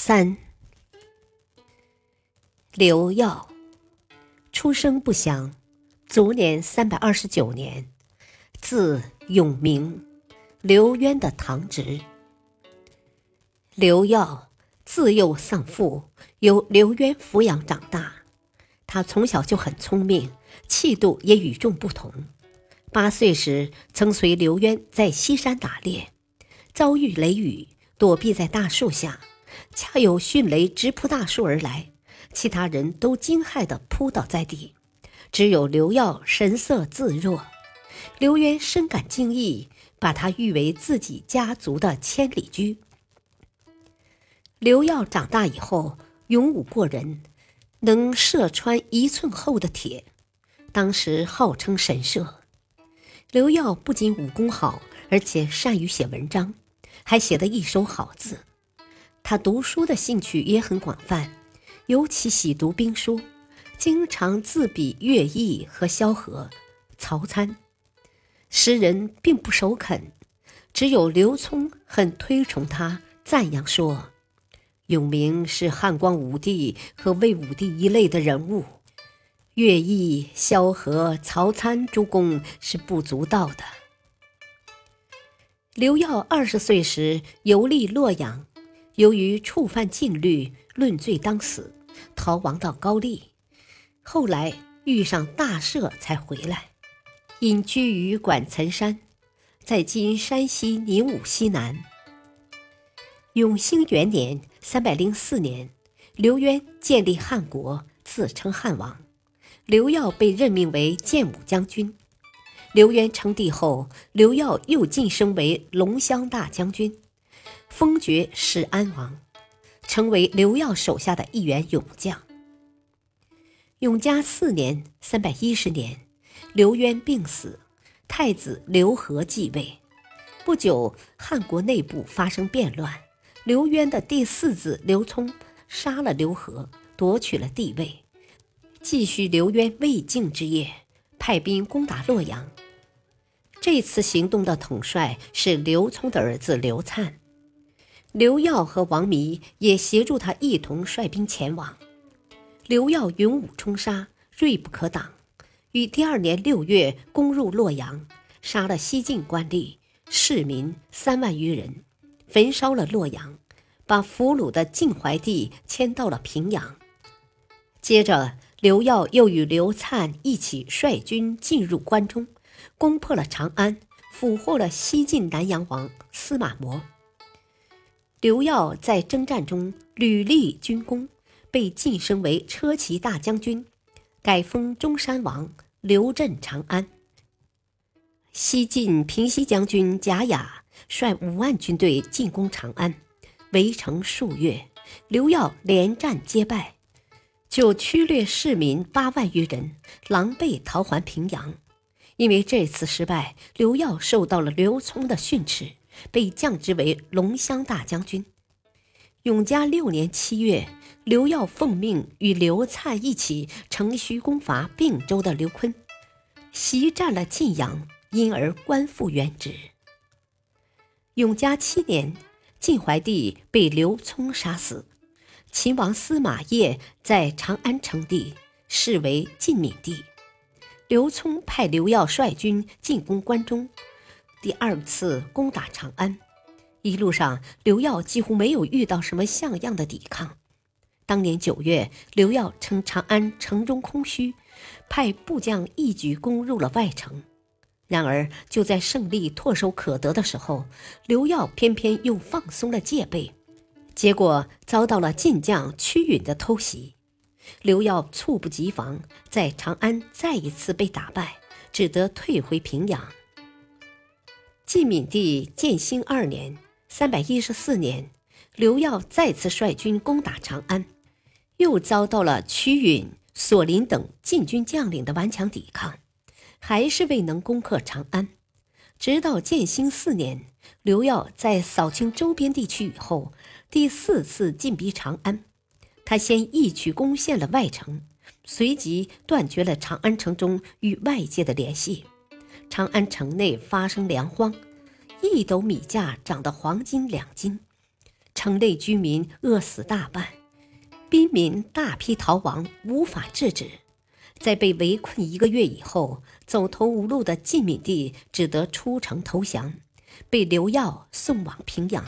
三，刘耀，出生不详，卒年三百二十九年，字永明，刘渊的堂侄。刘耀自幼丧父，由刘渊抚养长大。他从小就很聪明，气度也与众不同。八岁时，曾随刘渊在西山打猎，遭遇雷雨，躲避在大树下。恰有迅雷直扑大树而来，其他人都惊骇地扑倒在地，只有刘耀神色自若。刘渊深感惊异，把他誉为自己家族的千里驹。刘耀长大以后，勇武过人，能射穿一寸厚的铁，当时号称神射。刘耀不仅武功好，而且善于写文章，还写得一手好字。他读书的兴趣也很广泛，尤其喜读兵书，经常自比乐毅和萧何、曹参。诗人并不首肯，只有刘聪很推崇他，赞扬说：“永明是汉光武帝和魏武帝一类的人物，乐毅、萧何、曹参诸公是不足道的。”刘耀二十岁时游历洛阳。由于触犯禁律，论罪当死，逃亡到高丽。后来遇上大赦，才回来，隐居于管岑山，在今山西宁武西南。永兴元年（三百零四年），刘渊建立汉国，自称汉王。刘耀被任命为建武将军。刘渊称帝后，刘耀又晋升为龙骧大将军。封爵始安王，成为刘耀手下的一员勇将。永嘉四年（三百一十年），刘渊病死，太子刘和继位。不久，汉国内部发生变乱，刘渊的第四子刘聪杀了刘和，夺取了帝位，继续刘渊未竟之业，派兵攻打洛阳。这次行动的统帅是刘聪的儿子刘粲。刘耀和王弥也协助他一同率兵前往。刘耀勇武冲杀，锐不可挡，于第二年六月攻入洛阳，杀了西晋官吏、市民三万余人，焚烧了洛阳，把俘虏的晋怀帝迁到了平阳。接着，刘耀又与刘粲一起率军进入关中，攻破了长安，俘获了西晋南阳王司马模。刘耀在征战中屡立军功，被晋升为车骑大将军，改封中山王，留镇长安。西晋平西将军贾雅率五万军队进攻长安，围城数月，刘耀连战皆败，就驱掠市民八万余人，狼狈逃还平阳。因为这次失败，刘耀受到了刘聪的训斥。被降职为龙骧大将军。永嘉六年七月，刘耀奉命与刘粲一起乘虚攻伐并州的刘琨，袭占了晋阳，因而官复原职。永嘉七年，晋怀帝被刘聪杀死，秦王司马邺在长安称帝，是为晋闵帝。刘聪派刘耀率军进攻关中。第二次攻打长安，一路上刘耀几乎没有遇到什么像样的抵抗。当年九月，刘耀称长安城中空虚，派部将一举攻入了外城。然而，就在胜利唾手可得的时候，刘耀偏偏又放松了戒备，结果遭到了晋将屈允的偷袭。刘耀猝不及防，在长安再一次被打败，只得退回平阳。晋闵帝建兴二年（三百一十四年），刘耀再次率军攻打长安，又遭到了屈允、索林等禁军将领的顽强抵抗，还是未能攻克长安。直到建兴四年，刘耀在扫清周边地区以后，第四次进逼长安。他先一举攻陷了外城，随即断绝了长安城中与外界的联系。长安城内发生粮荒，一斗米价涨到黄金两斤，城内居民饿死大半，兵民大批逃亡，无法制止。在被围困一个月以后，走投无路的晋敏帝只得出城投降，被刘耀送往平阳。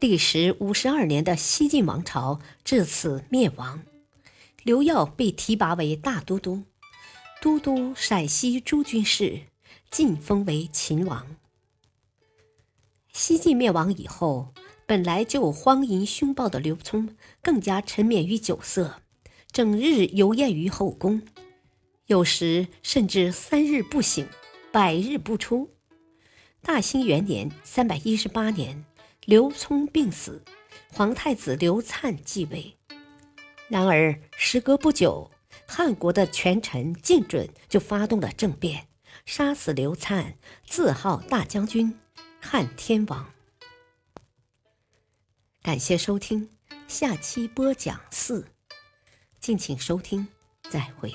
历时五十二年的西晋王朝至此灭亡。刘耀被提拔为大都督，都督陕西诸军事，晋封为秦王。西晋灭亡以后，本来就荒淫凶暴的刘聪更加沉湎于酒色。整日游宴于后宫，有时甚至三日不醒，百日不出。大兴元年（三百一十八年），刘聪病死，皇太子刘粲继位。然而时隔不久，汉国的权臣靳准就发动了政变，杀死刘粲，自号大将军，汉天王。感谢收听，下期播讲四。敬请收听，再会。